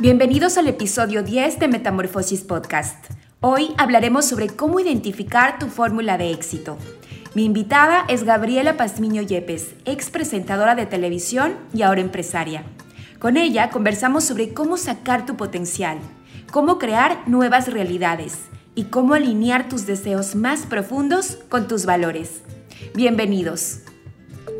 Bienvenidos al episodio 10 de Metamorfosis Podcast. Hoy hablaremos sobre cómo identificar tu fórmula de éxito. Mi invitada es Gabriela Pazmiño Yepes, ex presentadora de televisión y ahora empresaria. Con ella conversamos sobre cómo sacar tu potencial, cómo crear nuevas realidades y cómo alinear tus deseos más profundos con tus valores. Bienvenidos.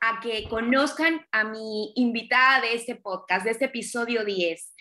a que conozcan a mi invitada de este podcast, de este episodio 10.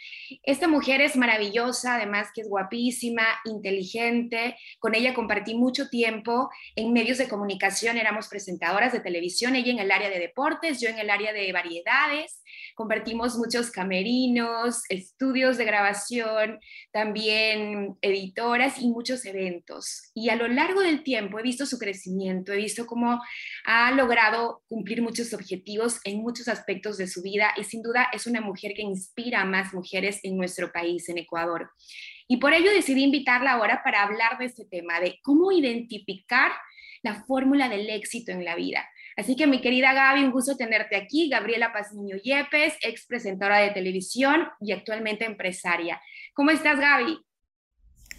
Esta mujer es maravillosa, además que es guapísima, inteligente. Con ella compartí mucho tiempo en medios de comunicación, éramos presentadoras de televisión, ella en el área de deportes, yo en el área de variedades. Compartimos muchos camerinos, estudios de grabación, también editoras y muchos eventos. Y a lo largo del tiempo he visto su crecimiento, he visto cómo ha logrado cumplir muchos objetivos en muchos aspectos de su vida y sin duda es una mujer que inspira a más mujeres en nuestro país, en Ecuador. Y por ello decidí invitarla ahora para hablar de este tema, de cómo identificar la fórmula del éxito en la vida. Así que mi querida Gaby, un gusto tenerte aquí. Gabriela Pazmiño Yepes, ex presentadora de televisión y actualmente empresaria. ¿Cómo estás, Gaby?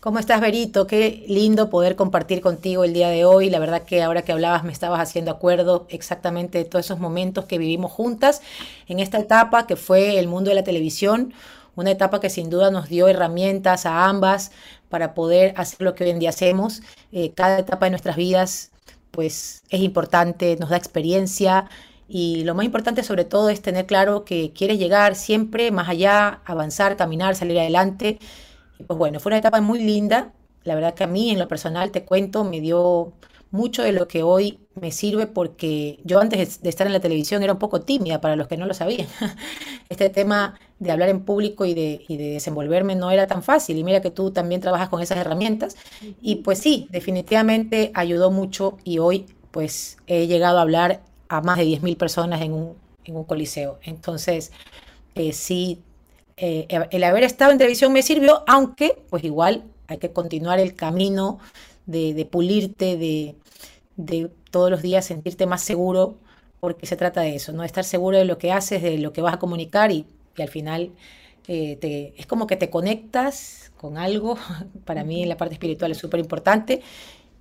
¿Cómo estás, Berito? Qué lindo poder compartir contigo el día de hoy. La verdad que ahora que hablabas me estabas haciendo acuerdo exactamente de todos esos momentos que vivimos juntas en esta etapa que fue el mundo de la televisión, una etapa que sin duda nos dio herramientas a ambas para poder hacer lo que hoy en día hacemos. Eh, cada etapa de nuestras vidas pues es importante, nos da experiencia y lo más importante sobre todo es tener claro que quieres llegar siempre más allá, avanzar, caminar, salir adelante pues bueno, fue una etapa muy linda. La verdad que a mí, en lo personal, te cuento, me dio mucho de lo que hoy me sirve porque yo antes de estar en la televisión era un poco tímida para los que no lo sabían. Este tema de hablar en público y de, y de, desenvolverme no era tan fácil y mira que tú también trabajas con esas herramientas y pues sí, definitivamente ayudó mucho y hoy pues he llegado a hablar a más de 10.000 personas en un, en un coliseo. Entonces, eh, sí, eh, el haber estado en televisión me sirvió, aunque pues igual hay que continuar el camino de, pulirte, de, de, todos los días sentirte más seguro, porque se trata de eso, ¿no? Estar seguro de lo que haces, de lo que vas a comunicar y, al final eh, te, es como que te conectas con algo, para mí la parte espiritual es súper importante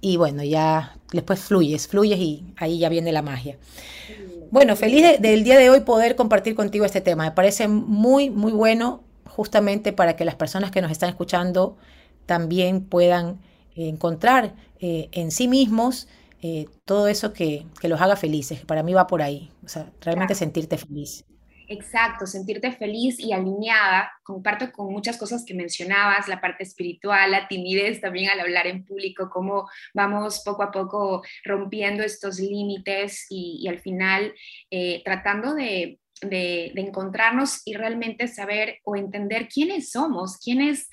y bueno, ya después fluyes, fluyes y ahí ya viene la magia. Bueno, feliz del día de hoy poder compartir contigo este tema. Me parece muy, muy bueno justamente para que las personas que nos están escuchando también puedan encontrar eh, en sí mismos eh, todo eso que, que, los haga felices. Para mí va por ahí, o sea, realmente sentirte feliz. Exacto, sentirte feliz y alineada. Comparto con muchas cosas que mencionabas, la parte espiritual, la timidez también al hablar en público, cómo vamos poco a poco rompiendo estos límites y, al final eh, tratando de, encontrarnos y realmente saber o entender quiénes somos, quiénes,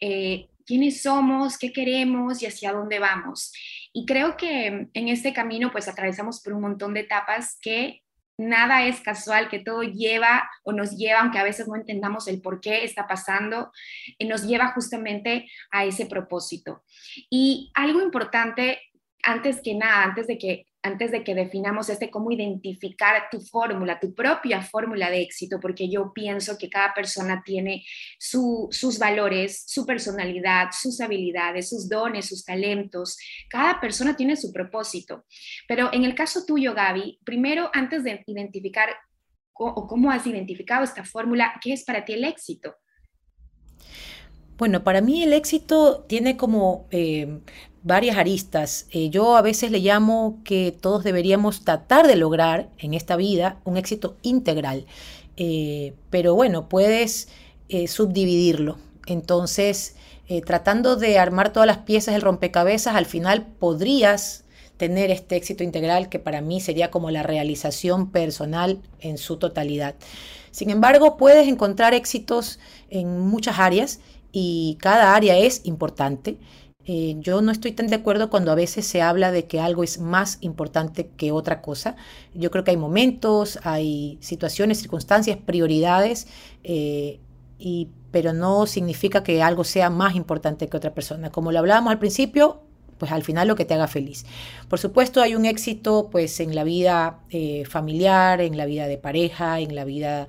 eh, quiénes somos, qué queremos y hacia dónde vamos. Y creo que en este camino pues atravesamos por un montón de etapas que nada es casual, que todo lleva o nos lleva, aunque a veces no entendamos el por qué está pasando, eh, nos lleva justamente a ese propósito. Y algo importante, antes que nada, antes de que antes de que definamos este, cómo identificar tu fórmula, tu propia fórmula de éxito, porque yo pienso que cada persona tiene sus valores, su personalidad, sus habilidades, sus dones, sus talentos. Cada persona tiene su propósito. Pero en el caso tuyo, Gaby, primero, antes de identificar o cómo has identificado esta fórmula, ¿qué es para ti el éxito? Bueno, para mí el éxito tiene como eh, varias aristas. Eh, yo a veces le llamo que todos deberíamos tratar de lograr en esta vida un éxito integral. Eh, pero bueno, puedes eh, subdividirlo. Entonces, tratando de armar todas las piezas del rompecabezas, al final podrías tener este éxito integral que para mí sería como la realización personal en su totalidad. Sin embargo, puedes encontrar éxitos en muchas áreas y cada área es importante. Eh, yo no estoy tan de acuerdo cuando a veces se habla de que algo es más importante que otra cosa. Yo creo que hay momentos, hay situaciones, circunstancias, prioridades, eh, y, pero no significa que algo sea más importante que otra persona. Como lo hablábamos al principio, pues al final lo que te haga feliz. Por supuesto hay un éxito pues en la vida eh, familiar, en la vida de pareja, en la vida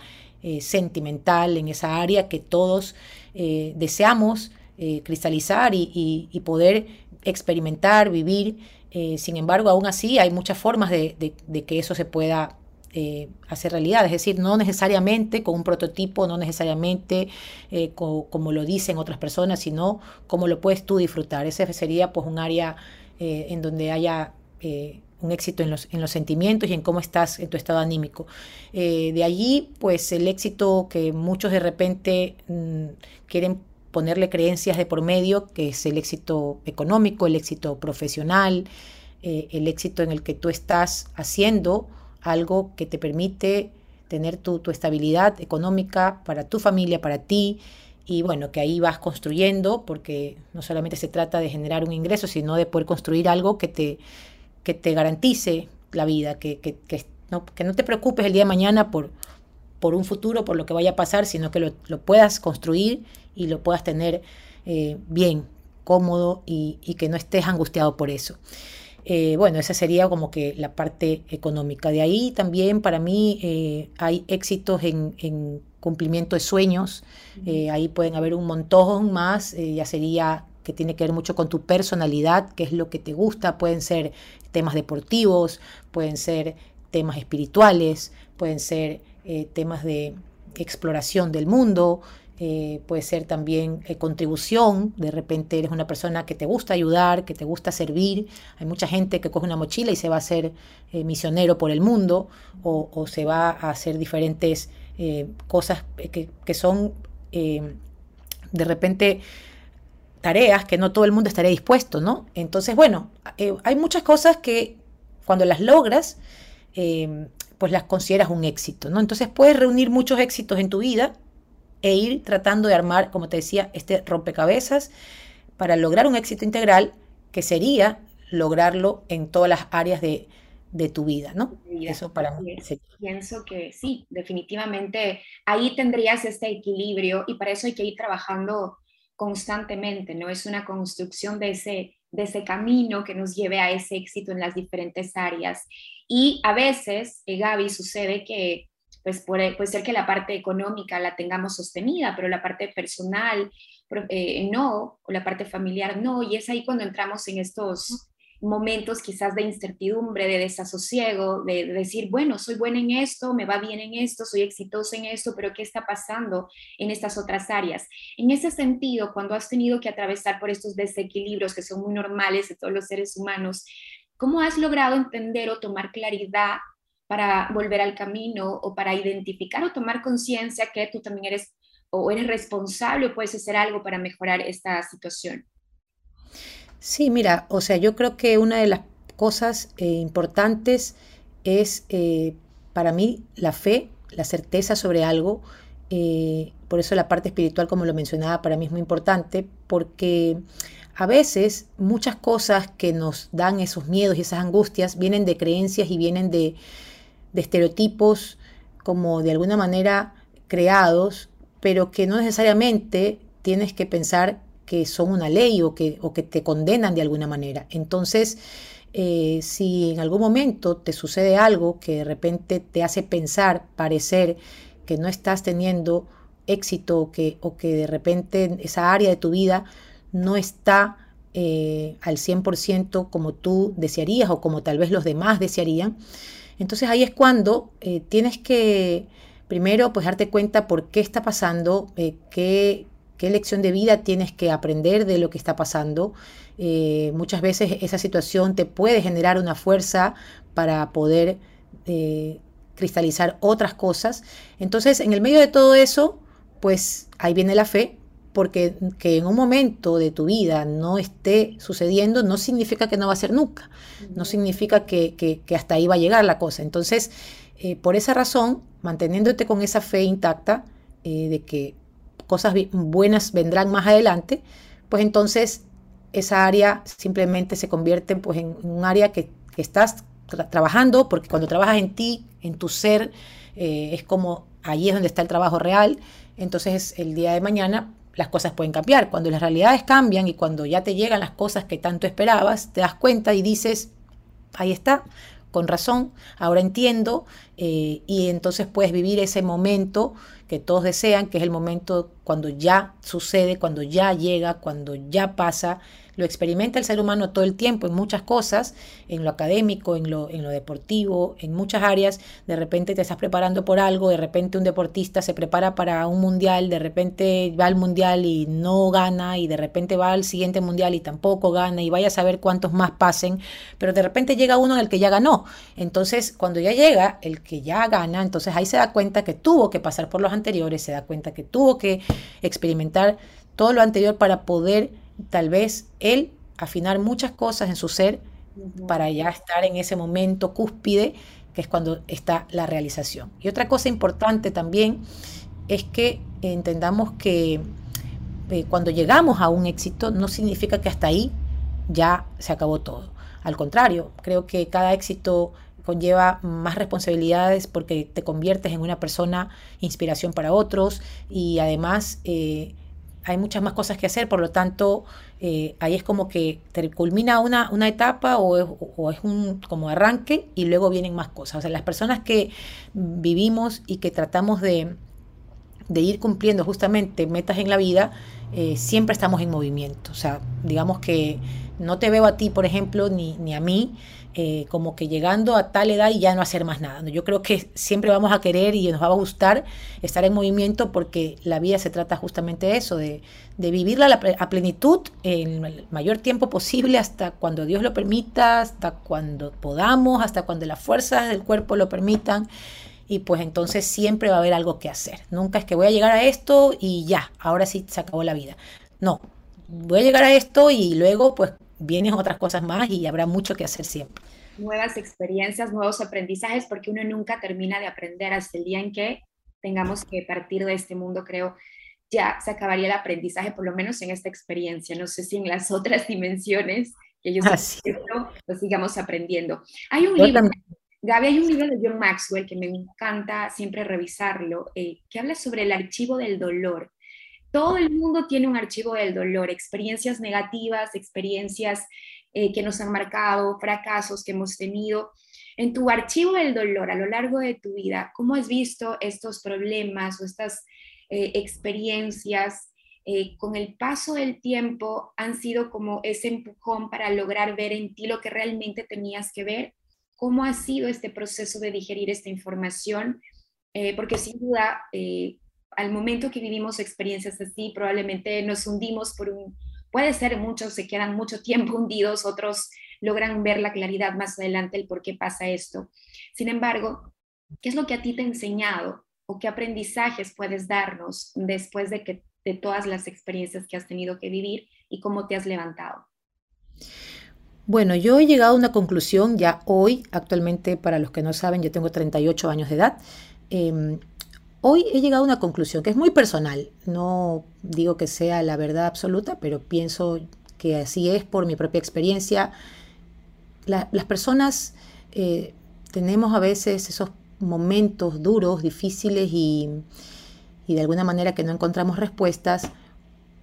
sentimental, en esa área que todos deseamos eh, cristalizar y, poder experimentar, vivir. Eh, sin embargo, aún así hay muchas formas de, que eso se pueda eh, hacer realidad. Es decir, no necesariamente con un prototipo, no necesariamente como lo dicen otras personas, sino como lo puedes tú disfrutar. Ese sería pues un área en donde haya un éxito en los, en los sentimientos y en cómo estás en tu estado anímico. de allí, pues el éxito que muchos de repente mm, quieren ponerle creencias de por medio, que es el éxito económico, el éxito profesional, eh, el éxito en el que tú estás haciendo algo que te permite tener tu, tu, estabilidad económica para tu familia, para ti, y bueno, que ahí vas construyendo, porque no solamente se trata de generar un ingreso, sino de poder construir algo que te, que te garantice la vida, que, que, que, no, que no te preocupes el día de mañana por, por un futuro, por lo que vaya a pasar, sino que lo, lo puedas construir y lo puedas tener eh, bien, cómodo y, que no estés angustiado por eso. Eh, bueno, esa sería como que la parte económica. De ahí también para mí eh, hay éxitos en, cumplimiento de sueños. ahí pueden haber un montón más. ya sería que tiene que ver mucho con tu personalidad, qué es lo que te gusta. Pueden ser temas deportivos, pueden ser temas espirituales, pueden ser temas de exploración del mundo, eh, puede ser también eh, contribución, de repente eres una persona que te gusta ayudar, que te gusta servir, hay mucha gente que coge una mochila y se va a ser eh, misionero por el mundo o, se va a hacer diferentes cosas que, que son de repente tareas que no todo el mundo estaría dispuesto, ¿no? Entonces, bueno, hay muchas cosas que cuando las logras, pues las consideras un éxito, ¿no? Entonces puedes reunir muchos éxitos en tu vida e ir tratando de armar, como te decía, este rompecabezas para lograr un éxito integral que sería lograrlo en todas las áreas de, tu vida, ¿no? Eso para mí. Pienso que sí, definitivamente ahí tendrías este equilibrio y para eso hay que ir trabajando constantemente, ¿no? Es una construcción de ese, de ese camino que nos lleve a ese éxito en las diferentes áreas. Y a veces, eh, Gaby, sucede que pues puede, ser que la parte económica la tengamos sostenida, pero la parte personal eh, no, o la parte familiar no, y es ahí cuando entramos en estos momentos quizás de incertidumbre, de desasosiego, de, decir, bueno, soy buena en esto, me va bien en esto, soy exitosa en esto, pero ¿qué está pasando en estas otras áreas? En ese sentido, cuando has tenido que atravesar por estos desequilibrios que son muy normales de todos los seres humanos, ¿cómo has logrado entender o tomar claridad para volver al camino o para identificar o tomar conciencia que tú también eres o eres responsable o puedes hacer algo para mejorar esta situación? Sí, mira, o sea, yo creo que una de las cosas eh, importantes es eh, para mí la fe, la certeza sobre algo. Eh, por eso la parte espiritual, como lo mencionaba, para mí es muy importante, porque a veces muchas cosas que nos dan esos miedos y esas angustias vienen de creencias y vienen de, estereotipos como de alguna manera creados, pero que no necesariamente tienes que pensar que son una ley o que, o que te condenan de alguna manera. Entonces, eh, si en algún momento te sucede algo que de repente te hace pensar, parecer que no estás teniendo éxito o que, o que de repente esa área de tu vida no está eh, al 100% como tú desearías o como tal vez los demás desearían, entonces ahí es cuando eh, tienes que primero pues darte cuenta por qué está pasando, eh, qué, qué lección de vida tienes que aprender de lo que está pasando. Eh, muchas veces esa situación te puede generar una fuerza para poder cristalizar otras cosas. Entonces, en el medio de todo eso, pues ahí viene la fe, porque que en un momento de tu vida no esté sucediendo no significa que no va a ser nunca, no significa que, hasta ahí va a llegar la cosa. Entonces, eh, por esa razón, manteniéndote con esa fe intacta eh, de que cosas buenas vendrán más adelante, pues entonces esa área simplemente se convierte pues, en un área que, estás trabajando, porque cuando trabajas en ti, en tu ser, eh, es como ahí es donde está el trabajo real. Entonces el día de mañana las cosas pueden cambiar. Cuando las realidades cambian y cuando ya te llegan las cosas que tanto esperabas, te das cuenta y dices, ahí está, con razón, ahora entiendo, eh, y entonces puedes vivir ese momento que todos desean, que es el momento cuando ya sucede, cuando ya llega, cuando ya pasa, lo experimenta el ser humano todo el tiempo en muchas cosas, en lo académico, en lo, en lo deportivo, en muchas áreas. De repente te estás preparando por algo, de repente un deportista se prepara para un mundial, de repente va al mundial y no gana, y de repente va al siguiente mundial y tampoco gana, y vaya a saber cuántos más pasen, pero de repente llega uno en el que ya ganó. Entonces, cuando ya llega el que ya gana, entonces ahí se da cuenta que tuvo que pasar por los anteriores, se da cuenta que tuvo que experimentar todo lo anterior para poder tal vez él afinar muchas cosas en su ser para ya estar en ese momento cúspide, que es cuando está la realización. Y otra cosa importante también es que entendamos que eh, cuando llegamos a un éxito no significa que hasta ahí ya se acabó todo. Al contrario, creo que cada éxito conlleva más responsabilidades porque te conviertes en una persona inspiración para otros y además eh, hay muchas más cosas que hacer, por lo tanto, eh, ahí es como que te culmina una, una etapa o es, un como arranque y luego vienen más cosas. O sea, las personas que vivimos y que tratamos de, ir cumpliendo justamente metas en la vida, eh, siempre estamos en movimiento. O sea, digamos que no te veo a ti, por ejemplo, ni, ni a mí eh, como que llegando a tal edad y ya no hacer más nada. Yo creo que siempre vamos a querer y nos va a gustar estar en movimiento porque la vida se trata justamente de eso, de, vivirla a, plenitud en el mayor tiempo posible hasta cuando Dios lo permita, hasta cuando podamos, hasta cuando las fuerzas del cuerpo lo permitan. Y pues entonces siempre va a haber algo que hacer. Nunca es que voy a llegar a esto y ya, ahora sí se acabó la vida. No, voy a llegar a esto y luego pues vienen otras cosas más y habrá mucho que hacer siempre. Nuevas experiencias, nuevos aprendizajes, porque uno nunca termina de aprender hasta el día en que tengamos que partir de este mundo, creo, ya se acabaría el aprendizaje, por lo menos en esta experiencia. No sé si en las otras dimensiones que yo sé lo sigamos aprendiendo. Hay un libro, Gaby, hay un libro de John Maxwell que me encanta siempre revisarlo, eh, que habla sobre el archivo del dolor. Todo el mundo tiene un archivo del dolor, experiencias negativas, experiencias eh, que nos han marcado, fracasos que hemos tenido. En tu archivo del dolor a lo largo de tu vida, ¿cómo has visto estos problemas o estas eh, experiencias eh, con el paso del tiempo han sido como ese empujón para lograr ver en ti lo que realmente tenías que ver? ¿Cómo ha sido este proceso de digerir esta información? porque sin duda al momento que vivimos experiencias así, probablemente nos hundimos por un, puede ser muchos se quedan mucho tiempo hundidos, otros logran ver la claridad más adelante el por qué pasa esto. Sin embargo, ¿qué es lo que a ti te ha enseñado o qué aprendizajes puedes darnos después de que de todas las experiencias que has tenido que vivir y cómo te has levantado? Bueno, yo he llegado a una conclusión ya hoy, actualmente para los que no saben, yo tengo 38 años de edad. Em, Hoy he llegado a una conclusión que es muy personal. No digo que sea la verdad absoluta, pero pienso que así es por mi propia experiencia. las personas eh, tenemos a veces esos momentos duros, difíciles y, de alguna manera que no encontramos respuestas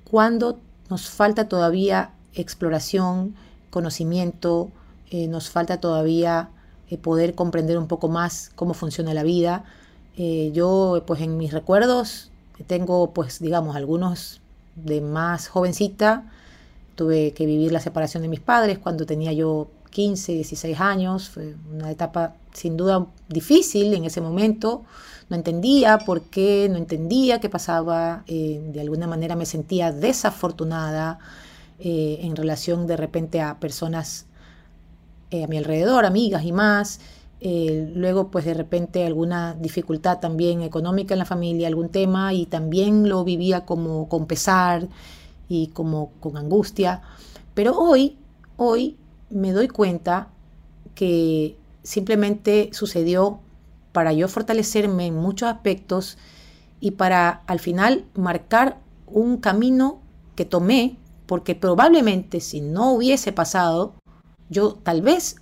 cuando nos falta todavía exploración, conocimiento, eh, nos falta todavía eh, poder comprender un poco más cómo funciona la vida. Eh, yo, pues en mis recuerdos, tengo, pues digamos, algunos de más jovencita. Tuve que vivir la separación de mis padres cuando tenía yo 15, 16 años, fue una etapa sin duda difícil en ese momento, no entendía por qué, no entendía qué pasaba, de alguna manera me sentía desafortunada eh, en relación de repente a personas eh, a mi alrededor, amigas y más. luego pues de repente alguna dificultad también económica en la familia, algún tema y también lo vivía como con pesar y como con angustia. Pero hoy, hoy me doy cuenta que simplemente sucedió para yo fortalecerme en muchos aspectos y para al final marcar un camino que tomé, porque probablemente si no hubiese pasado, yo tal vez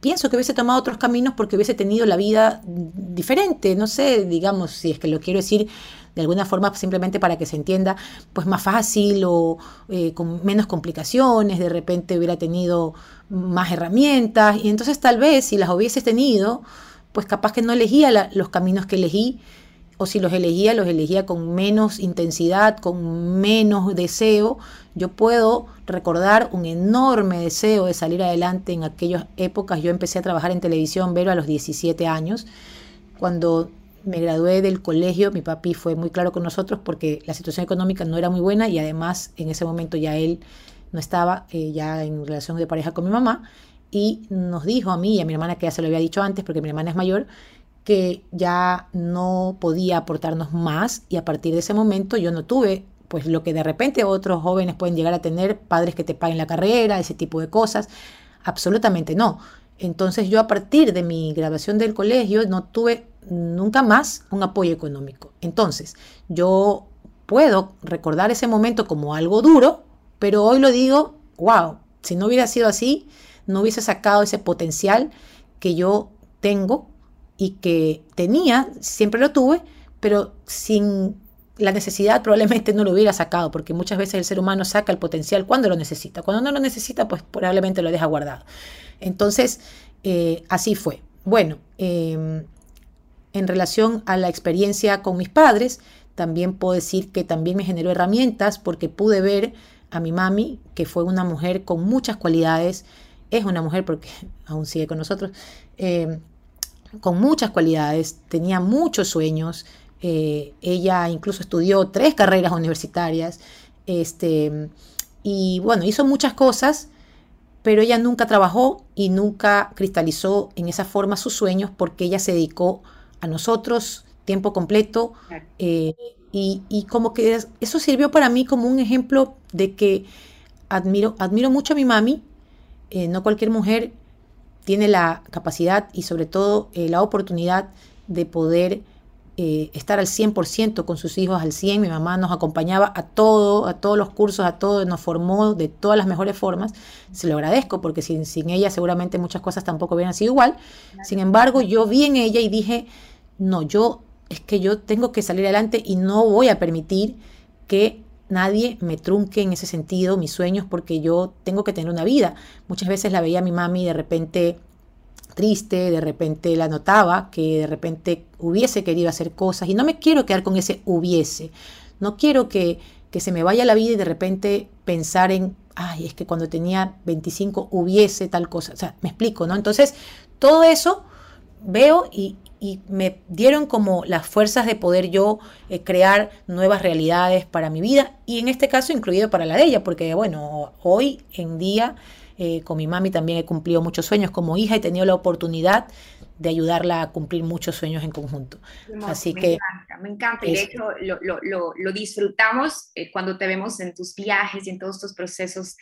pienso que hubiese tomado otros caminos porque hubiese tenido la vida diferente, no sé, digamos, si es que lo quiero decir de alguna forma simplemente para que se entienda, pues más fácil o eh, con menos complicaciones, de repente hubiera tenido más herramientas. Y entonces tal vez si las hubiese tenido, pues capaz que no elegía los caminos que elegí, o si los elegía, los elegía con menos intensidad, con menos deseo. Yo puedo recordar un enorme deseo de salir adelante en aquellas épocas. Yo empecé a trabajar en televisión, pero a los 17 años. Cuando me gradué del colegio, mi papi fue muy claro con nosotros porque la situación económica no era muy buena y además en ese momento ya él no estaba eh, ya en relación de pareja con mi mamá y nos dijo a mí y a mi hermana, que ya se lo había dicho antes porque mi hermana es mayor, que ya no podía aportarnos más y a partir de ese momento yo no tuve pues lo que de repente otros jóvenes pueden llegar a tener, padres que te paguen la carrera, ese tipo de cosas, absolutamente no. Entonces yo a partir de mi graduación del colegio no tuve nunca más un apoyo económico. Entonces yo puedo recordar ese momento como algo duro, pero hoy lo digo, wow, si no hubiera sido así, no hubiese sacado ese potencial que yo tengo y que tenía, siempre lo tuve, pero sin la necesidad probablemente no lo hubiera sacado, porque muchas veces el ser humano saca el potencial cuando lo necesita. Cuando no lo necesita, pues probablemente lo deja guardado. Entonces, eh, así fue. Bueno, em, en relación a la experiencia con mis padres, también puedo decir que también me generó herramientas porque pude ver a mi mami, que fue una mujer con muchas cualidades, es una mujer porque aún sigue con nosotros, em, con muchas cualidades, tenía muchos sueños, eh, ella incluso estudió tres carreras universitarias, este, y bueno, hizo muchas cosas, pero ella nunca trabajó y nunca cristalizó en esa forma sus sueños porque ella se dedicó a nosotros tiempo completo eh, y, como que eso sirvió para mí como un ejemplo de que admiro, admiro mucho a mi mami, eh, no cualquier mujer tiene la capacidad y sobre todo eh, la oportunidad de poder eh, estar al 100% con sus hijos, al 100. Mi mamá nos acompañaba a todo, a todos los cursos, a todo, nos formó de todas las mejores formas. Se lo agradezco porque sin, sin ella seguramente muchas cosas tampoco hubieran sido igual. Sin embargo, yo vi en ella y dije, no, yo es que yo tengo que salir adelante y no voy a permitir que nadie me trunque en ese sentido mis sueños porque yo tengo que tener una vida. Muchas veces la veía a mi mami de repente triste, de repente la notaba que de repente hubiese querido hacer cosas y no me quiero quedar con ese hubiese. No quiero que, que se me vaya la vida y de repente pensar en, ay, es que cuando tenía 25 hubiese tal cosa. O sea, me explico, ¿no? Entonces, todo eso veo y, y me dieron como las fuerzas de poder yo eh, crear nuevas realidades para mi vida y en este caso incluido para la de ella, porque bueno, hoy en día eh, con mi mami también he cumplido muchos sueños como hija, he tenido la oportunidad de ayudarla a cumplir muchos sueños en conjunto. Así me que... Encanta, me encanta, y de hecho lo, lo, lo, disfrutamos eh, cuando te vemos en tus viajes y en todos tus procesos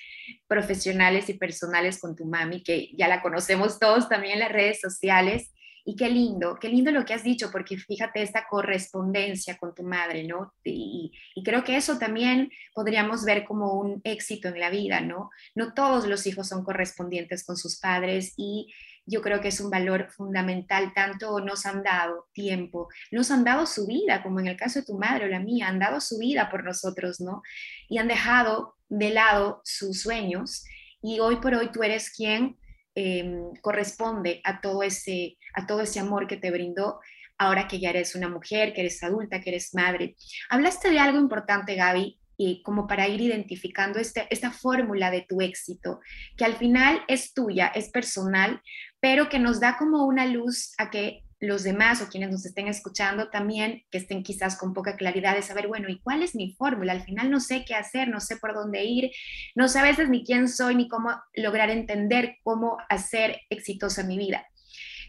profesionales y personales con tu mami, que ya la conocemos todos también en las redes sociales y qué lindo, qué lindo lo que has dicho, porque fíjate esta correspondencia con tu madre, ¿no? Y, creo que eso también podríamos ver como un éxito en la vida, ¿no? No todos los hijos son correspondientes con sus padres y yo creo que es un valor fundamental, tanto nos han dado tiempo, nos han dado su vida, como en el caso de tu madre o la mía, han dado su vida por nosotros, ¿no? Y han dejado de lado sus sueños y hoy por hoy tú eres quien Em, corresponde a todo, ese, a todo ese amor que te brindó ahora que ya eres una mujer, que eres adulta, que eres madre. Hablaste de algo importante, Gaby, y como para ir identificando este, esta fórmula de tu éxito, que al final es tuya, es personal, pero que nos da como una luz a que los demás o quienes nos estén escuchando también, que estén quizás con poca claridad de saber, bueno, ¿y cuál es mi fórmula? Al final no sé qué hacer, no sé por dónde ir, no sé a veces ni quién soy, ni cómo lograr entender cómo hacer exitosa mi vida.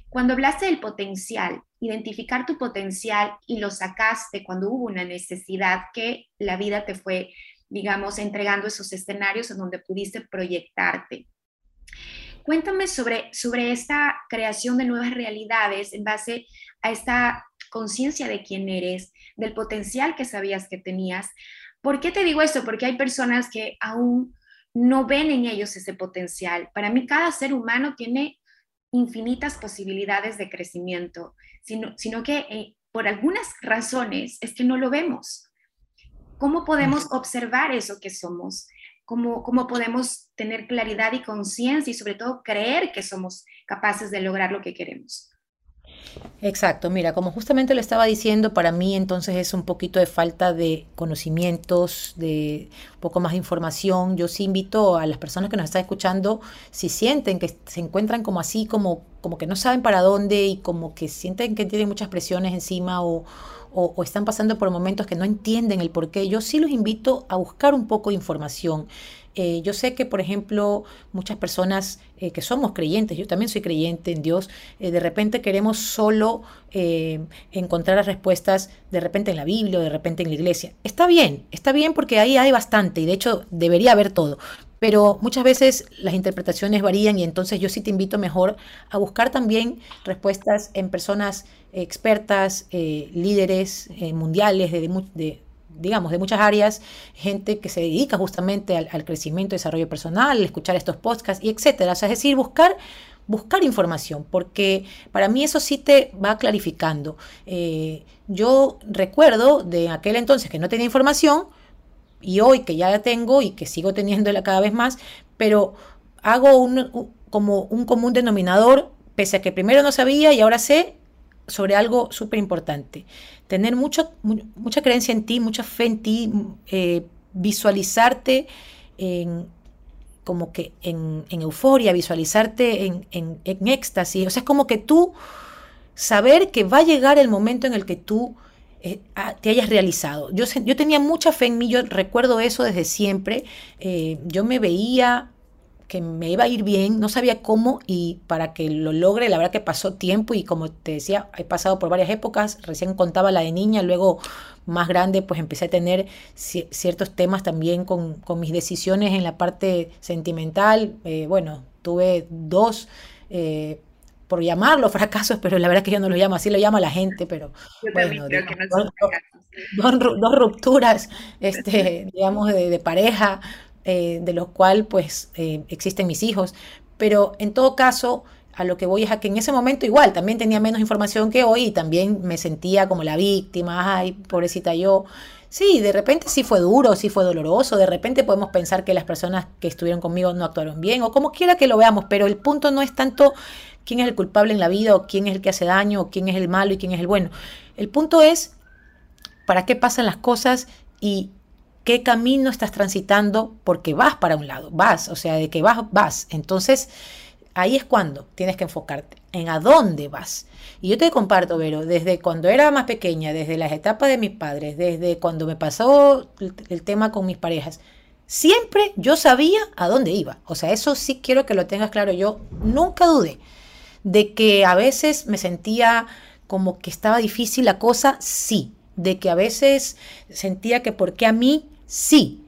Cuando hablaste del potencial, identificar tu potencial y lo sacaste cuando hubo una necesidad que la vida te fue, digamos, entregando esos escenarios en donde pudiste proyectarte. Cuéntame sobre, sobre esta creación de nuevas realidades en base a esta conciencia de quién eres, del potencial que sabías que tenías. ¿Por qué te digo esto? Porque hay personas que aún no ven en ellos ese potencial. Para mí, cada ser humano tiene infinitas posibilidades de crecimiento, sino, sino que eh, por algunas razones es que no lo vemos. ¿Cómo podemos observar eso que somos? ¿Cómo, podemos tener claridad y conciencia y sobre todo creer que somos capaces de lograr lo que queremos? Exacto, mira, como justamente lo estaba diciendo, para mí entonces es un poquito de falta de conocimientos, de un poco más de información. Yo sí invito a las personas que nos están escuchando, si sienten que se encuentran como así, como, como que no saben para dónde y como que sienten que tienen muchas presiones encima o, o, están pasando por momentos que no entienden el por qué, yo sí los invito a buscar un poco de información. Eh, yo sé que, por ejemplo, muchas personas eh, que somos creyentes, yo también soy creyente en Dios, eh, de repente queremos solo encontrar las respuestas de repente en la Biblia o de repente en la iglesia. Está bien, está bien porque ahí hay bastante y de hecho debería haber todo. Pero muchas veces las interpretaciones varían y entonces yo sí te invito mejor a buscar también respuestas en personas expertas, líderes mundiales de, de digamos, de muchas áreas, gente que se dedica justamente al, crecimiento y desarrollo personal, escuchar estos podcasts y etcétera. O sea, es decir, buscar buscar información, porque para mí eso sí te va clarificando. Eh, yo recuerdo de aquel entonces que no tenía información y hoy que ya la tengo y que sigo teniéndola cada vez más, pero hago un, como un común denominador, pese a que primero no sabía y ahora sé sobre algo súper importante. Tener mucho, mucha creencia en ti, mucha fe en ti, eh, visualizarte en, como que en, euforia, visualizarte en, en, éxtasis. O sea, es como que tú saber que va a llegar el momento en el que tú eh, te hayas realizado. Yo, yo tenía mucha fe en mí, yo recuerdo eso desde siempre. Eh, yo me veía que me iba a ir bien, no sabía cómo y para que lo logre, la verdad que pasó tiempo y como te decía, he pasado por varias épocas, recién contaba la de niña, luego más grande pues empecé a tener ciertos temas también con, mis decisiones en la parte sentimental, eh, bueno, tuve dos... por llamarlo fracasos, pero la verdad que yo no lo llamo así, lo llama la gente, pero bueno, dos, rupturas, este, digamos, de pareja, eh, de los cuales pues eh, existen mis hijos. Pero en todo caso, a lo que voy es a que en ese momento igual también tenía menos información que hoy y también me sentía como la víctima, ay, pobrecita yo. Sí, de repente sí fue duro, sí fue doloroso, de repente podemos pensar que las personas que estuvieron conmigo no actuaron bien o como quiera que lo veamos, pero el punto no es tanto quién es el culpable en la vida o quién es el que hace daño o quién es el malo y quién es el bueno. El punto es para qué pasan las cosas y qué camino estás transitando porque vas para un lado, vas, o sea, de que vas, vas. Entonces, ahí es cuando tienes que enfocarte en a dónde vas. Y yo te comparto, Vero, desde cuando era más pequeña, desde las etapas de mis padres, desde cuando me pasó el, tema con mis parejas, siempre yo sabía a dónde iba. O sea, eso sí quiero que lo tengas claro. Yo nunca dudé de que a veces me sentía como que estaba difícil la cosa, sí. De que a veces sentía que por qué a mí sí,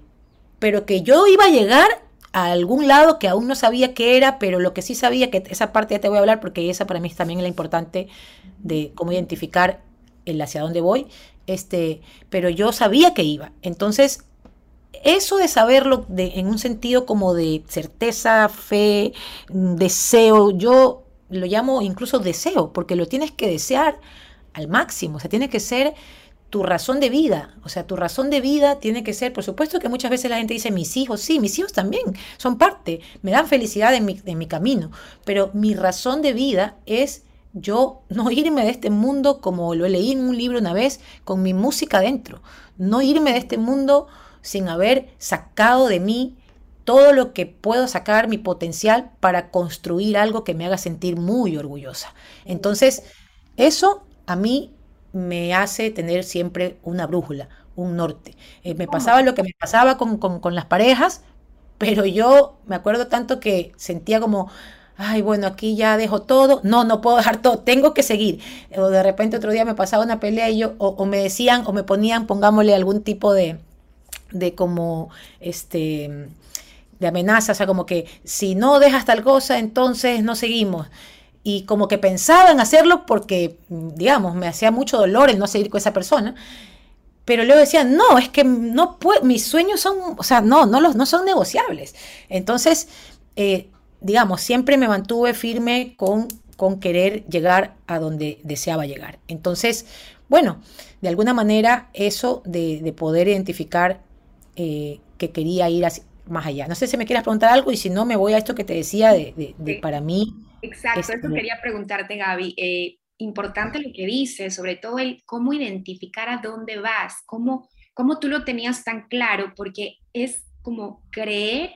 pero que yo iba a llegar a algún lado que aún no sabía qué era, pero lo que sí sabía, que esa parte ya te voy a hablar porque esa para mí también es la importante de cómo identificar el hacia dónde voy, este, pero yo sabía que iba. Entonces, eso de saberlo de, en un sentido como de certeza, fe, deseo, yo lo llamo incluso deseo, porque lo tienes que desear al máximo, o sea, tiene que ser tu razón de vida. O sea, tu razón de vida tiene que ser, por supuesto que muchas veces la gente dice, mis hijos, sí, mis hijos también son parte, me dan felicidad en mi, mi camino, pero mi razón de vida es yo no irme de este mundo como lo leí en un libro una vez, con mi música dentro, no irme de este mundo sin haber sacado de mí todo lo que puedo sacar, mi potencial para construir algo que me haga sentir muy orgullosa. Entonces, eso a mí me hace tener siempre una brújula, un norte. Eh, me pasaba lo que me pasaba con, con las parejas, pero yo me acuerdo tanto que sentía como, ay, bueno, aquí ya dejo todo, no, no puedo dejar todo, tengo que seguir. O de repente otro día me pasaba una pelea y yo, o, me decían, o me ponían, pongámosle algún tipo de, de como, este, de amenaza, o sea, como que si no dejas tal cosa, entonces no seguimos. Y como que pensaba en hacerlo porque, digamos, me hacía mucho dolor el no seguir con esa persona. Pero luego decía, no, es que no puedo, mis sueños son, o sea, no, no, los, no son negociables. Entonces, eh, digamos, siempre me mantuve firme con, con querer llegar a donde deseaba llegar. Entonces, bueno, de alguna manera eso de, poder identificar eh, que quería ir más allá. No sé si me quieras preguntar algo y si no, me voy a esto que te decía de, para mí. Exacto, eso quería preguntarte, Gaby. Eh, importante lo que dices, sobre todo el cómo identificar a dónde vas, cómo, cómo tú lo tenías tan claro, porque es como creer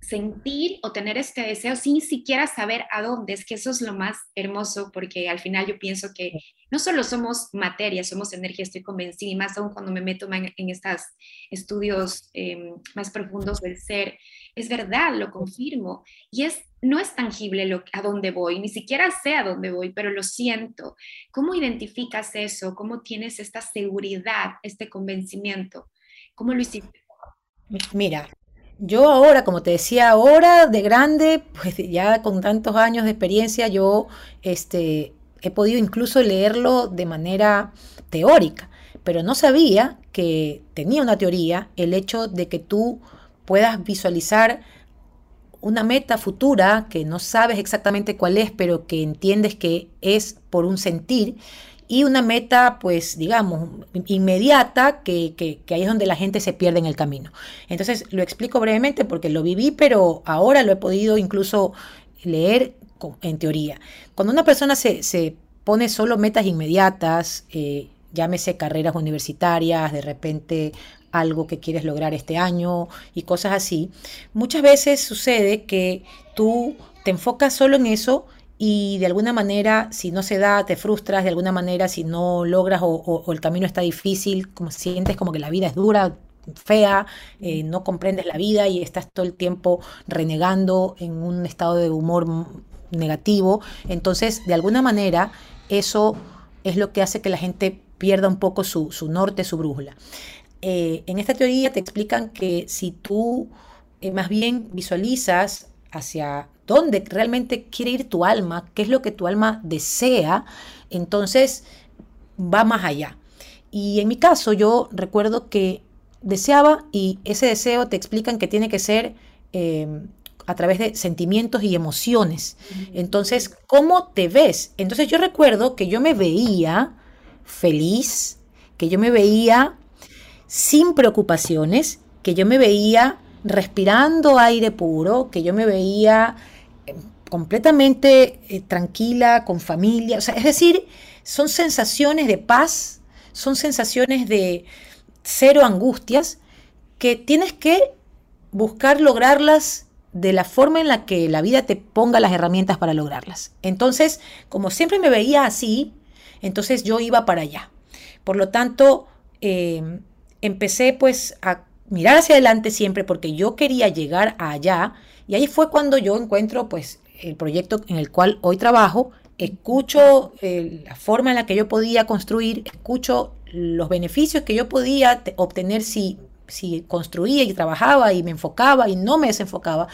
sentir o tener este deseo sin siquiera saber a dónde. Es que eso es lo más hermoso porque al final yo pienso que no solo somos materia, somos energía, estoy convencida y más aún cuando me meto en, estos estudios em, más profundos del ser. Es verdad, lo confirmo. Y es, no es tangible lo, a dónde voy, ni siquiera sé a dónde voy, pero lo siento. ¿Cómo identificas eso? ¿Cómo tienes esta seguridad, este convencimiento? ¿Cómo lo hiciste? Mira, yo ahora, como te decía, ahora de grande, pues ya con tantos años de experiencia, yo este, he podido incluso leerlo de manera teórica, pero no sabía que tenía una teoría el hecho de que tú puedas visualizar una meta futura que no sabes exactamente cuál es, pero que entiendes que es por un sentir y una meta, pues, digamos, inmediata, que, ahí es donde la gente se pierde en el camino. Entonces, lo explico brevemente porque lo viví, pero ahora lo he podido incluso leer en teoría. Cuando una persona se, se pone solo metas inmediatas, eh, llámese carreras universitarias, de repente algo que quieres lograr este año y cosas así, muchas veces sucede que tú te enfocas solo en eso y de alguna manera, si no se da, te frustras, de alguna manera, si no logras o, el camino está difícil, como sientes como que la vida es dura, fea, eh, no comprendes la vida y estás todo el tiempo renegando en un estado de humor negativo. Entonces, de alguna manera, eso es lo que hace que la gente pierda un poco su, norte, su brújula. Eh, en esta teoría te explican que si tú eh, más bien visualizas hacia dónde realmente quiere ir tu alma, qué es lo que tu alma desea, entonces va más allá. Y en mi caso yo recuerdo que deseaba y ese deseo te explican que tiene que ser em, a través de sentimientos y emociones. Entonces, ¿cómo te ves? Entonces yo recuerdo que yo me veía feliz, que yo me veía sin preocupaciones, que yo me veía respirando aire puro, que yo me veía completamente eh, tranquila, con familia. Es decir, son sensaciones de paz, son sensaciones de cero angustias que tienes que buscar lograrlas de la forma en la que la vida te ponga las herramientas para lograrlas. Entonces, como siempre me veía así, entonces yo iba para allá. Por lo tanto, em, empecé pues a mirar hacia adelante siempre porque yo quería llegar allá y ahí fue cuando yo encuentro pues el proyecto en el cual hoy trabajo, escucho eh, la forma en la que yo podía construir, escucho los beneficios que yo podía obtener si, si construía y trabajaba y me enfocaba y no me desenfocaba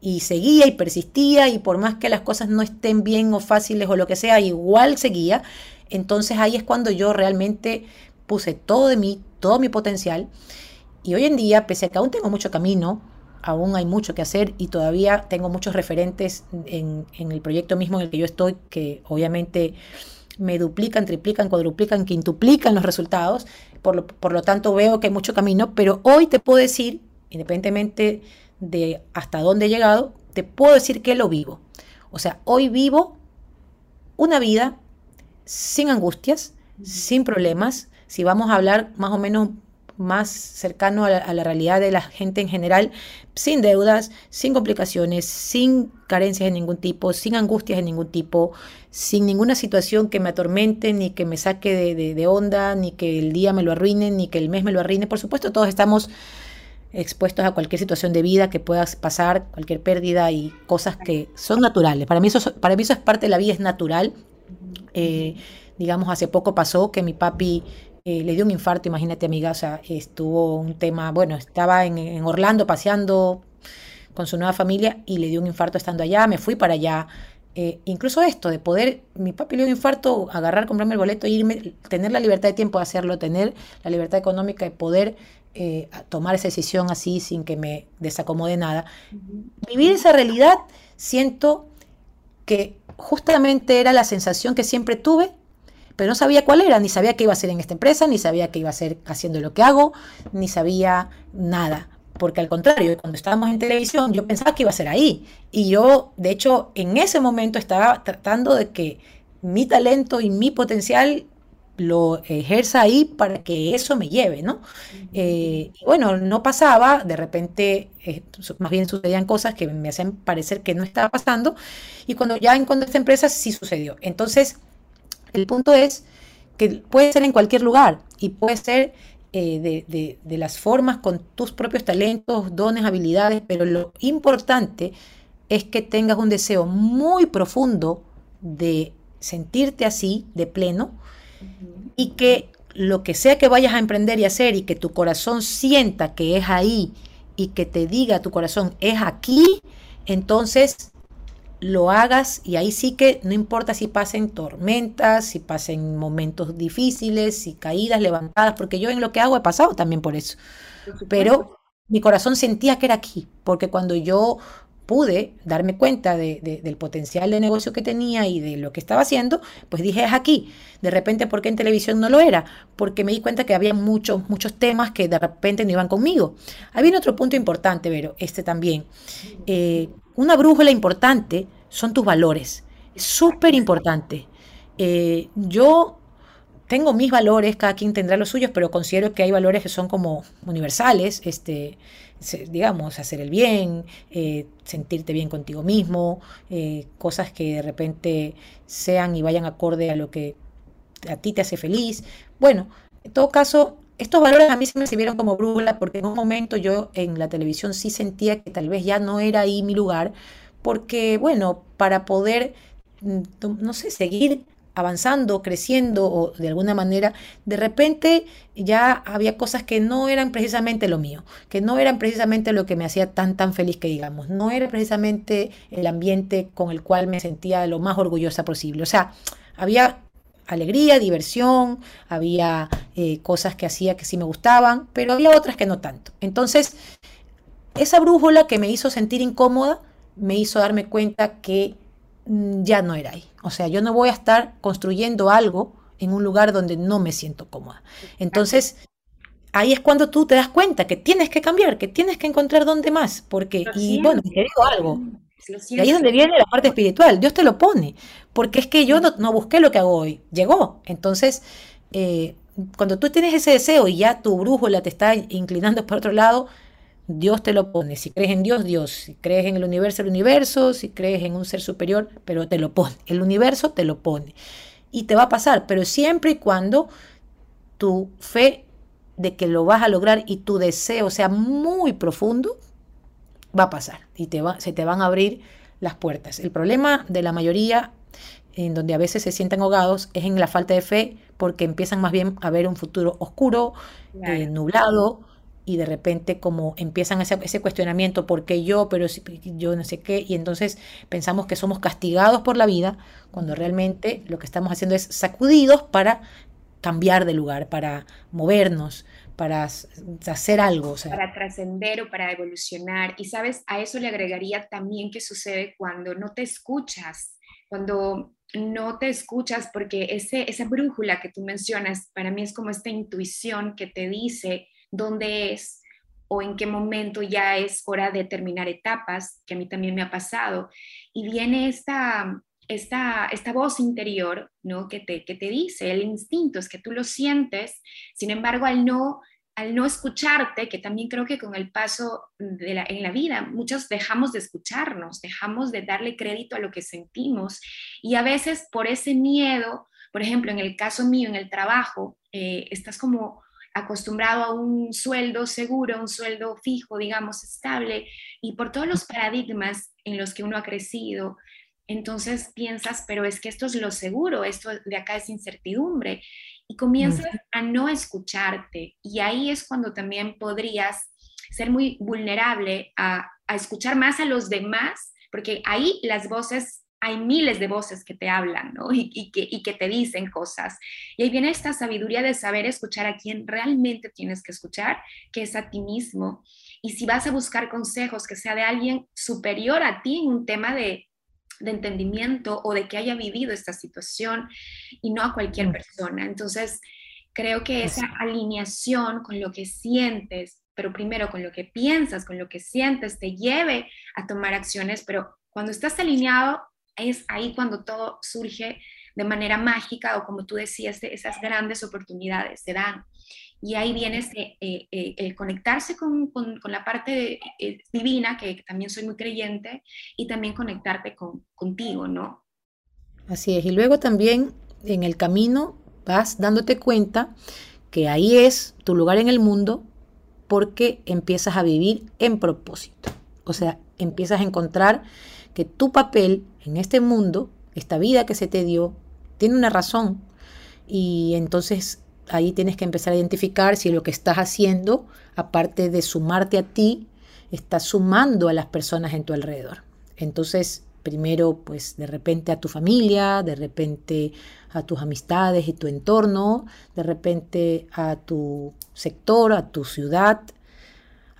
y seguía y persistía y por más que las cosas no estén bien o fáciles o lo que sea, igual seguía. Entonces ahí es cuando yo realmente puse todo de mí, todo mi potencial. Y hoy en día, pese a que aún tengo mucho camino, aún hay mucho que hacer y todavía tengo muchos referentes en, el proyecto mismo en el que yo estoy, que obviamente me duplican, triplican, cuadruplican, quintuplican los resultados. Por lo, por lo tanto, veo que hay mucho camino, pero hoy te puedo decir, independientemente de hasta dónde he llegado, te puedo decir que lo vivo. O sea, hoy vivo una vida sin angustias, sin problemas. Si vamos a hablar más o menos más cercano a la, realidad de la gente en general, sin deudas, sin complicaciones, sin carencias de ningún tipo, sin angustias de ningún tipo, sin ninguna situación que me atormente, ni que me saque de, de onda, ni que el día me lo arruine, ni que el mes me lo arruine. Por supuesto, todos estamos expuestos a cualquier situación de vida que pueda pasar, cualquier pérdida y cosas que son naturales. Para mí eso, para mí eso es parte de la vida, es natural. Eh, digamos, hace poco pasó que mi papi eh, le dio un infarto, imagínate amiga, o sea, estuvo un tema, bueno, estaba en, Orlando paseando con su nueva familia y le dio un infarto estando allá, me fui para allá. Eh, incluso esto de poder, mi papi le dio un infarto, agarrar, comprarme el boleto, irme, tener la libertad de tiempo de hacerlo, tener la libertad económica de poder eh, tomar esa decisión así sin que me desacomode nada. Vivir esa realidad, siento que justamente era la sensación que siempre tuve, pero no sabía cuál era, ni sabía qué iba a hacer en esta empresa, ni sabía qué iba a hacer haciendo lo que hago, ni sabía nada. Porque al contrario, cuando estábamos en televisión, yo pensaba que iba a ser ahí. Y yo, de hecho, en ese momento estaba tratando de que mi talento y mi potencial lo ejerza ahí para que eso me lleve, ¿no? Eh, y bueno, no pasaba, de repente eh, más bien sucedían cosas que me hacen parecer que no estaba pasando, y cuando ya encontré esta empresa sí sucedió. Entonces, el punto es que puede ser en cualquier lugar y puede ser eh, de, de las formas con tus propios talentos, dones, habilidades, pero lo importante es que tengas un deseo muy profundo de sentirte así, de pleno, y que lo que sea que vayas a emprender y hacer y que tu corazón sienta que es ahí y que te diga tu corazón es aquí, entonces lo hagas y ahí sí que no importa si pasen tormentas, si pasen momentos difíciles, si caídas, levantadas, porque yo en lo que hago he pasado también por eso. Pero mi corazón sentía que era aquí, porque cuando yo pude darme cuenta del potencial de negocio que tenía y de lo que estaba haciendo, pues dije, es aquí. De repente, ¿por qué en televisión no lo era? Porque me di cuenta que había muchos, muchos temas que de repente no iban conmigo. Había otro punto importante, pero este también. Eh, una brújula importante son tus valores. Súper importante. Eh, yo tengo mis valores, cada quien tendrá los suyos, pero considero que hay valores que son como universales, este, digamos, hacer el bien, eh, sentirte bien contigo mismo, eh, cosas que de repente sean y vayan acorde a lo que a ti te hace feliz. Bueno, en todo caso, estos valores a mí se me sirvieron como brújula porque en un momento yo en la televisión sí sentía que tal vez ya no era ahí mi lugar, porque bueno, para poder, mm, no sé, seguir avanzando, creciendo o de alguna manera, de repente ya había cosas que no eran precisamente lo mío, que no eran precisamente lo que me hacía tan tan feliz que digamos, no era precisamente el ambiente con el cual me sentía lo más orgullosa posible. O sea, había alegría, diversión, había eh, cosas que hacía que sí me gustaban, pero había otras que no tanto. Entonces, esa brújula que me hizo sentir incómoda, me hizo darme cuenta que Mm, ya no era ahí. O sea, yo no voy a estar construyendo algo en un lugar donde no me siento cómoda. Entonces, ahí es cuando tú te das cuenta que tienes que cambiar, que tienes que encontrar dónde más, porque, y bueno, te digo algo, y ahí es donde viene la parte espiritual, Dios te lo pone, porque es que yo no, busqué lo que hago hoy, llegó. Entonces, eh, cuando tú tienes ese deseo y ya tu brújula te está inclinando para otro lado, Dios te lo pone. Si crees en Dios, Dios. Si crees en el universo, el universo. Si crees en un ser superior, pero te lo pone. El universo te lo pone. Y te va a pasar, pero siempre y cuando tu fe de que lo vas a lograr y tu deseo sea muy profundo, va a pasar y te va, se te van a abrir las puertas. El problema de la mayoría, en donde a veces se sienten ahogados, es en la falta de fe, porque empiezan más bien a ver un futuro oscuro, eh, nublado, y de repente como empiezan ese, ese cuestionamiento, ¿por qué yo? Pero yo no sé qué, y entonces pensamos que somos castigados por la vida, cuando realmente lo que estamos haciendo es sacudidos para cambiar de lugar, para movernos, para hacer algo. Para trascender o para evolucionar. Y sabes, a eso le agregaría también que sucede cuando no te escuchas, cuando no te escuchas, porque ese, esa brújula que tú mencionas, para mí es como esta intuición que te dice, dónde es o en qué momento ya es hora de terminar etapas, que a mí también me ha pasado. Y viene esta, esta, esta voz interior, ¿no? Que te, que te dice, el instinto es que tú lo sientes, sin embargo, al no al no escucharte, que también creo que con el paso de la, en la vida, muchos dejamos de escucharnos, dejamos de darle crédito a lo que sentimos y a veces por ese miedo, por ejemplo, en el caso mío, en el trabajo, eh, estás como acostumbrado a un sueldo seguro, un sueldo fijo, digamos, estable, y por todos los paradigmas en los que uno ha crecido, entonces piensas, pero es que esto es lo seguro, esto de acá es incertidumbre, y comienzas a no escucharte, y ahí es cuando también podrías ser muy vulnerable a, a escuchar más a los demás, porque ahí las voces hay miles de voces que te hablan ¿no? y, que, y, que, te dicen cosas. Y ahí viene esta sabiduría de saber escuchar a quien realmente tienes que escuchar, que es a ti mismo. Y si vas a buscar consejos, que sea de alguien superior a ti en un tema de, de entendimiento o de que haya vivido esta situación y no a cualquier persona. Entonces, creo que esa alineación con lo que sientes, pero primero con lo que piensas, con lo que sientes, te lleve a tomar acciones, pero cuando estás alineado es ahí cuando todo surge de manera mágica o como tú decías, esas grandes oportunidades se dan. Y ahí viene ese, eh, eh, conectarse con, con, la parte eh, divina, que, también soy muy creyente, y también conectarte con, contigo, ¿no? Así es. Y luego también en el camino vas dándote cuenta que ahí es tu lugar en el mundo porque empiezas a vivir en propósito. O sea, empiezas a encontrar que tu papel en este mundo, esta vida que se te dio, tiene una razón. Y entonces ahí tienes que empezar a identificar si lo que estás haciendo, aparte de sumarte a ti, estás sumando a las personas en tu alrededor. Entonces, primero, pues de repente a tu familia, de repente a tus amistades y tu entorno, de repente a tu sector, a tu ciudad,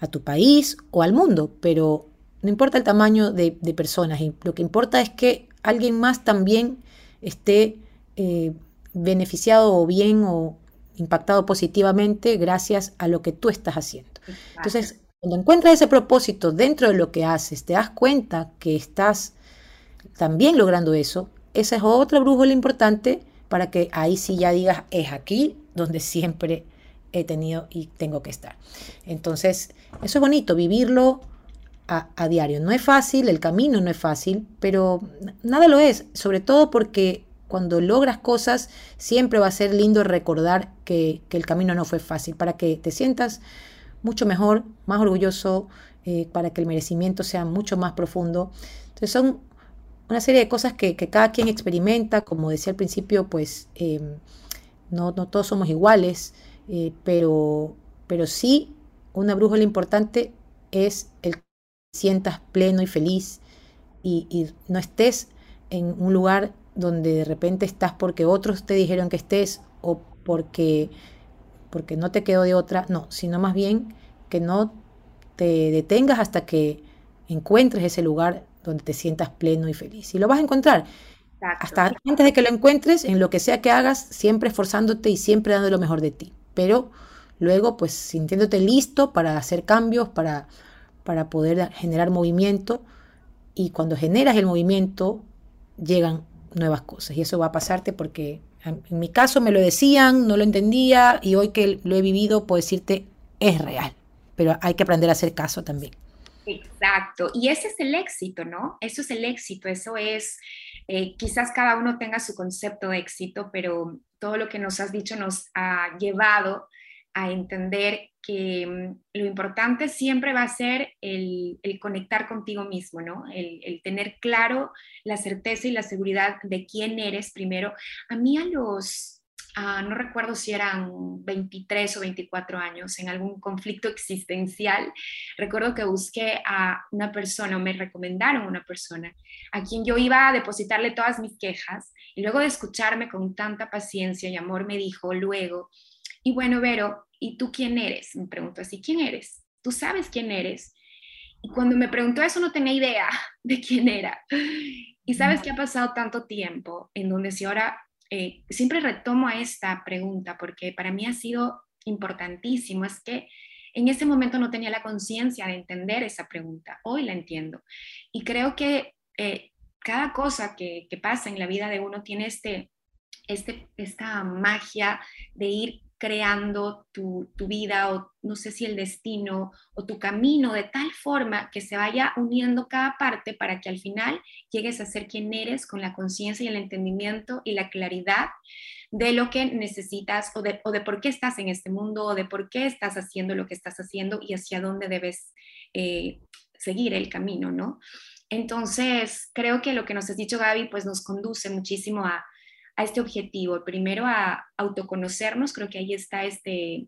a tu país o al mundo, pero no importa el tamaño de, personas, lo que importa es que alguien más también esté eh, beneficiado o bien o impactado positivamente gracias a lo que tú estás haciendo. Entonces, cuando encuentras ese propósito dentro de lo que haces, te das cuenta que estás también logrando eso, esa es otra brújula importante para que ahí sí ya digas, es aquí donde siempre he tenido y tengo que estar. Entonces, eso es bonito, vivirlo a, diario. No es fácil, el camino no es fácil, pero nada lo es, sobre todo porque cuando logras cosas siempre va a ser lindo recordar que, el camino no fue fácil, para que te sientas mucho mejor, más orgulloso, eh, para que el merecimiento sea mucho más profundo. Entonces son una serie de cosas que, cada quien experimenta, como decía al principio, pues em, no, todos somos iguales, eh, pero, pero sí una brújula importante es el sientas pleno y feliz y, no estés en un lugar donde de repente estás porque otros te dijeron que estés o porque, porque no te quedó de otra, no, sino más bien que no te detengas hasta que encuentres ese lugar donde te sientas pleno y feliz. Y lo vas a encontrar. Hasta antes de que lo encuentres, en lo que sea que hagas, siempre esforzándote y siempre dando lo mejor de ti. Pero luego, pues sintiéndote listo para hacer cambios, para para poder generar movimiento y cuando generas el movimiento llegan nuevas cosas y eso va a pasarte porque en mi caso me lo decían, no lo entendía y hoy que lo he vivido puedo decirte es real, pero hay que aprender a hacer caso también. Exacto, y ese es el éxito, ¿no? Eso es el éxito, eso es, eh, quizás cada uno tenga su concepto de éxito, pero todo lo que nos has dicho nos ha llevado a entender que mm, lo importante siempre va a ser el, conectar contigo mismo, ¿no? El, tener claro la certeza y la seguridad de quién eres primero. A mí a los, ah, no recuerdo si eran 23 o 24 años, en algún conflicto existencial, recuerdo que busqué a una persona, o me recomendaron una persona, a quien yo iba a depositarle todas mis quejas, y luego de escucharme con tanta paciencia y amor, me dijo luego, y bueno, Vero, ¿y tú quién eres? Me preguntó así, ¿quién eres? ¿Tú sabes quién eres? Y cuando me preguntó eso no tenía idea de quién era. Y sabes que ha pasado tanto tiempo en donde si ahora eh, siempre retomo a esta pregunta porque para mí ha sido importantísimo, es que en ese momento no tenía la conciencia de entender esa pregunta, hoy la entiendo. Y creo que eh, cada cosa que, que, pasa en la vida de uno tiene este, este, esta magia de ir creando tu, vida o no sé si el destino o tu camino de tal forma que se vaya uniendo cada parte para que al final llegues a ser quien eres con la conciencia y el entendimiento y la claridad de lo que necesitas o de, o de, por qué estás en este mundo o de por qué estás haciendo lo que estás haciendo y hacia dónde debes eh, seguir el camino, ¿no? Entonces, creo que lo que nos has dicho, Gaby, pues nos conduce muchísimo a, a este objetivo. Primero a autoconocernos, creo que ahí está, este,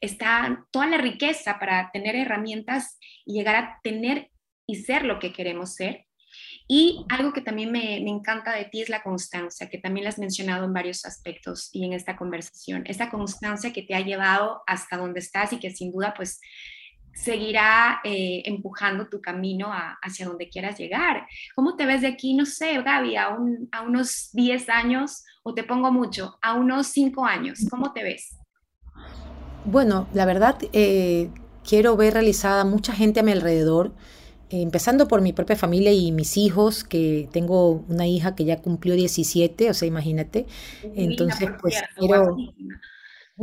está toda la riqueza para tener herramientas y llegar a tener y ser lo que queremos ser. Y algo que también me, me, encanta de ti es la constancia, que también la has mencionado en varios aspectos y en esta conversación. Esa constancia que te ha llevado hasta donde estás y que sin duda pues seguirá eh, empujando tu camino hacia donde quieras llegar. ¿Cómo te ves de aquí, no sé, Gaby, a, a unos 10 años o te pongo mucho, a unos 5 años? ¿Cómo te ves? Bueno, la verdad, eh, quiero ver realizada mucha gente a mi alrededor, eh, empezando por mi propia familia y mis hijos, que tengo una hija que ya cumplió 17, o sea, imagínate. Entonces, pues quiero...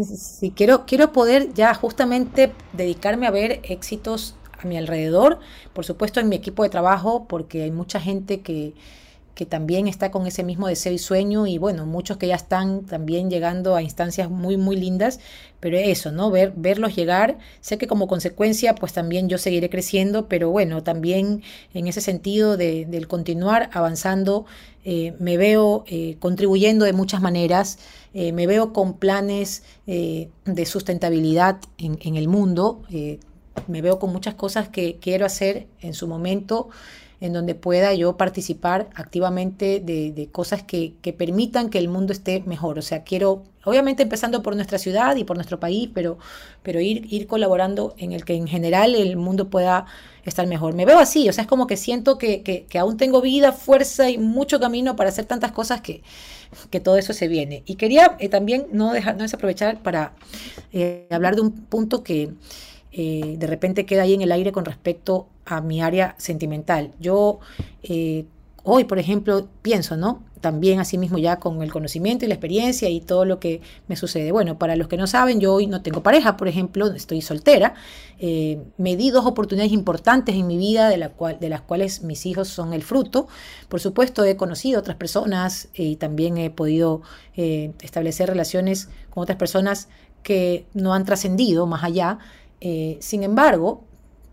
Sí, quiero, quiero poder ya justamente dedicarme a ver éxitos a mi alrededor, por supuesto en mi equipo de trabajo, porque hay mucha gente que, que también está con ese mismo deseo y sueño y bueno, muchos que ya están también llegando a instancias muy, muy lindas, pero eso, ¿no? Ver, verlos llegar, sé que como consecuencia pues también yo seguiré creciendo, pero bueno, también en ese sentido de, del continuar avanzando, eh, me veo eh, contribuyendo de muchas maneras, eh, me veo con planes de sustentabilidad en, en el mundo, me veo con muchas cosas que quiero hacer en su momento en donde pueda yo participar activamente de, cosas que, permitan que el mundo esté mejor. O sea, quiero, obviamente empezando por nuestra ciudad y por nuestro país, pero, pero ir, ir colaborando en el que en general el mundo pueda estar mejor. Me veo así, o sea, es como que siento que, aún tengo vida, fuerza y mucho camino para hacer tantas cosas que, que todo eso se viene. Y quería eh, también no, dejar, no desaprovechar para eh, hablar de un punto que eh, de repente queda ahí en el aire con respecto a mi área sentimental. Yo eh, hoy, por ejemplo, pienso, ¿no? También así mismo ya con el conocimiento y la experiencia y todo lo que me sucede. Bueno, para los que no saben, yo hoy no tengo pareja, por ejemplo, estoy soltera. Eh, me di dos oportunidades importantes en mi vida de, la cual, de las cuales mis hijos son el fruto. Por supuesto, he conocido otras personas y también he podido establecer relaciones con otras personas que no han trascendido más allá. Eh, sin embargo,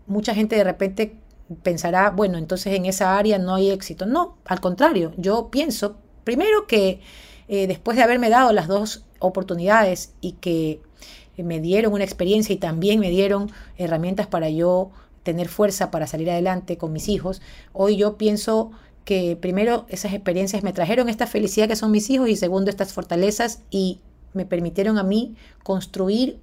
mucha gente de repente pensará, bueno, entonces en esa área no hay éxito. No, al contrario, yo pienso, primero que eh, después de haberme dado las dos oportunidades y que me dieron una experiencia y también me dieron herramientas para yo tener fuerza para salir adelante con mis hijos, hoy yo pienso que primero esas experiencias me trajeron esta felicidad que son mis hijos y segundo estas fortalezas y me permitieron a mí construir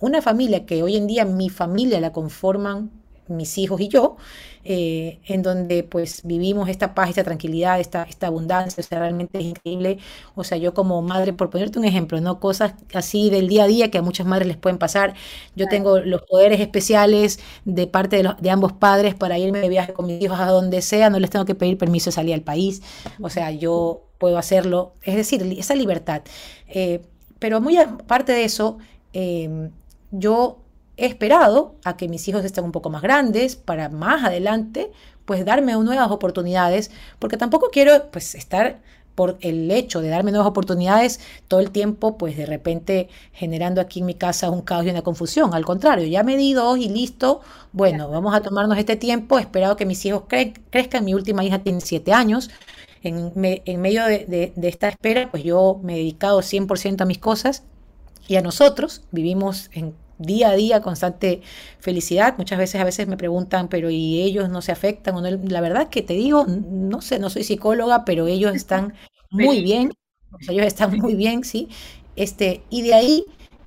una familia que hoy en día mi familia la conforman mis hijos y yo, eh, en donde pues vivimos esta paz, esta tranquilidad, esta, esta abundancia, o sea, realmente es increíble. O sea, yo como madre, por ponerte un ejemplo, ¿no? Cosas así del día a día que a muchas madres les pueden pasar. Yo tengo los poderes especiales de parte de, los, de ambos padres para irme de viaje con mis hijos a donde sea, no les tengo que pedir permiso de salir al país, o sea, yo puedo hacerlo, es decir, esa libertad. Eh, pero muy aparte de eso, eh, yo he esperado a que mis hijos estén un poco más grandes para más adelante, pues darme nuevas oportunidades, porque tampoco quiero pues estar por el hecho de darme nuevas oportunidades todo el tiempo, pues de repente generando aquí en mi casa un caos y una confusión. Al contrario, ya me di dos y listo. Bueno, vamos a tomarnos este tiempo. He esperado que mis hijos crezcan. Mi última hija tiene siete años. En, medio de, de, esta espera, pues yo me he dedicado 100% a mis cosas y a nosotros vivimos en día a día constante felicidad. Muchas veces a veces me preguntan, pero ¿y ellos no se afectan? O no? La verdad es que te digo, no sé, no soy psicóloga, pero ellos están muy bien, ellos están muy bien, sí. Este, y de ahí,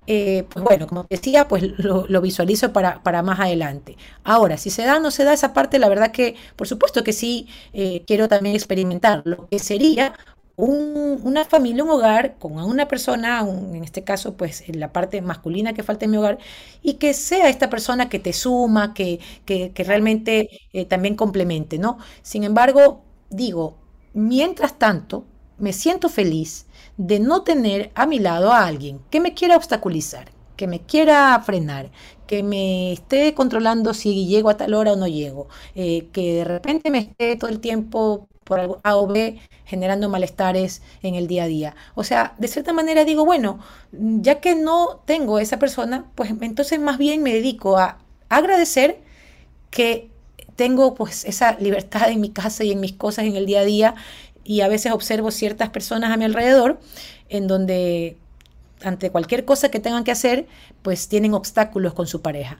eh, pues bueno, como decía, pues lo, visualizo para, para, más adelante. Ahora, si se da o no se da esa parte, la verdad que, por supuesto que sí, eh, quiero también experimentar lo que sería una familia, un hogar con una persona, en este caso, pues en la parte masculina que falta en mi hogar, y que sea esta persona que te suma, que, que, realmente eh, también complemente, ¿no? Sin embargo, digo, mientras tanto, me siento feliz de no tener a mi lado a alguien que me quiera obstaculizar, que me quiera frenar, que me esté controlando si llego a tal hora o no llego, eh, que de repente me esté todo el tiempo por A o B generando malestares en el día a día. O sea, de cierta manera digo, bueno, ya que no tengo esa persona, pues entonces más bien me dedico a agradecer que tengo pues esa libertad en mi casa y en mis cosas en el día a día y a veces observo ciertas personas a mi alrededor en donde ante cualquier cosa que tengan que hacer, pues tienen obstáculos con su pareja.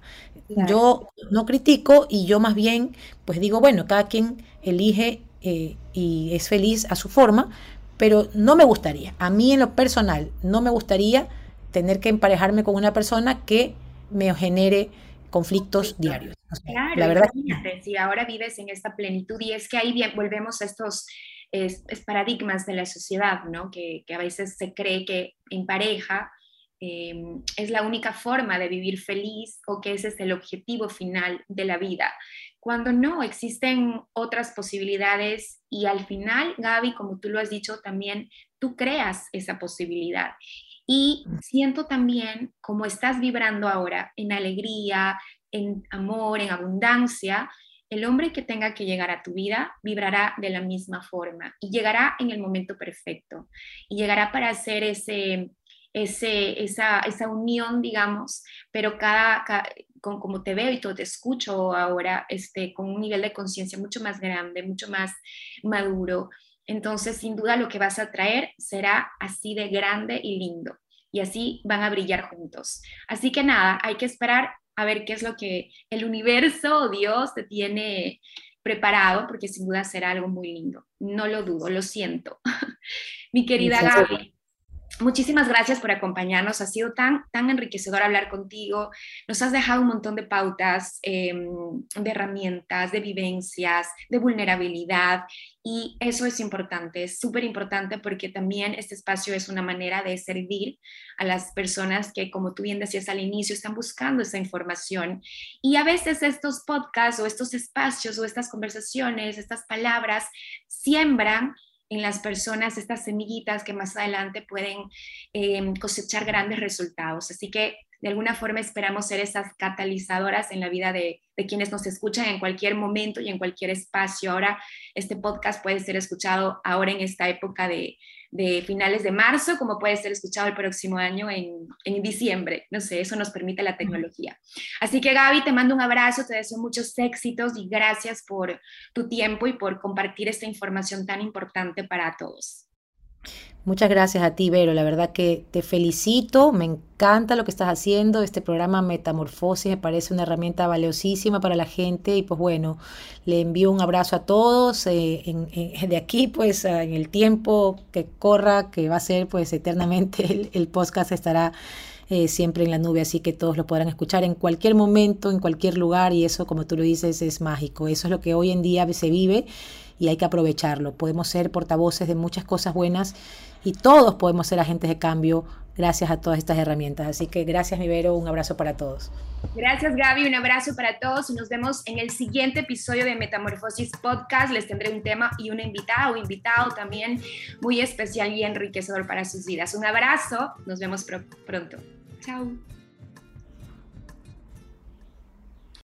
Yo no critico y yo más bien pues digo, bueno, cada quien elige eh, y es feliz a su forma, pero no me gustaría, a mí en lo personal, no me gustaría tener que emparejarme con una persona que me genere conflictos diarios. claro, la verdad. si ahora vives en esta plenitud y es que ahí bien, volvemos a estos es, paradigmas de la sociedad, ¿no? Que, a veces se cree que en pareja em, es la única forma de vivir feliz o que ese es el objetivo final de la vida. Cuando no, existen otras posibilidades y al final, Gaby, como tú lo has dicho también, tú creas esa posibilidad. Y siento también como estás vibrando ahora en alegría, en amor, en abundancia, el hombre que tenga que llegar a tu vida vibrará de la misma forma y llegará en el momento perfecto y llegará para hacer ese, ese, esa, esa unión, digamos, pero cada, con, como te veo y todo te escucho ahora, este, con un nivel de conciencia mucho más grande, mucho más maduro. Entonces, sin duda, lo que vas a traer será así de grande y lindo. Y así van a brillar juntos. Así que nada, hay que esperar a ver qué es lo que el universo o Dios te tiene preparado, porque sin duda será algo muy lindo. No lo dudo, lo siento. Mi querida Gaby, Muchísimas gracias por acompañarnos. Ha sido tan, tan enriquecedor hablar contigo. Nos has dejado un montón de pautas, em, de herramientas, de vivencias, de vulnerabilidad. Y eso es importante, es súper importante porque también este espacio es una manera de servir a las personas que, como tú bien decías al inicio, están buscando esa información. Y a veces estos podcasts o estos espacios o estas conversaciones, estas palabras, siembran en las personas estas semillitas que más adelante pueden em, cosechar grandes resultados. Así que de alguna forma esperamos ser esas catalizadoras en la vida de, de, quienes nos escuchan en cualquier momento y en cualquier espacio. Ahora este podcast puede ser escuchado ahora en esta época de, de finales de marzo, como puede ser escuchado el próximo año en, en, diciembre. No sé, eso nos permite la tecnología. Así que Gaby, te mando un abrazo, te deseo muchos éxitos y gracias por tu tiempo y por compartir esta información tan importante para todos. Muchas gracias a ti, Vero. La verdad que te felicito. Me encanta lo que estás haciendo. Este programa Metamorfosis me parece una herramienta valiosísima para la gente. Y pues bueno, le envío un abrazo a todos. Eh, de aquí, pues en el tiempo que corra, que va a ser pues eternamente, el, podcast estará eh, siempre en la nube, así que todos lo podrán escuchar en cualquier momento, en cualquier lugar. Y eso, como tú lo dices, es mágico. Eso es lo que hoy en día se vive y hay que aprovecharlo. Podemos ser portavoces de muchas cosas buenas y todos podemos ser agentes de cambio gracias a todas estas herramientas. Así que gracias, Vivero, un abrazo para todos. Gracias, Gaby, un abrazo para todos y nos vemos en el siguiente episodio de Metamorfosis Podcast. Les tendré un tema y una invitada o invitado también muy especial y enriquecedor para sus vidas. Un abrazo, nos vemos pronto. Chao.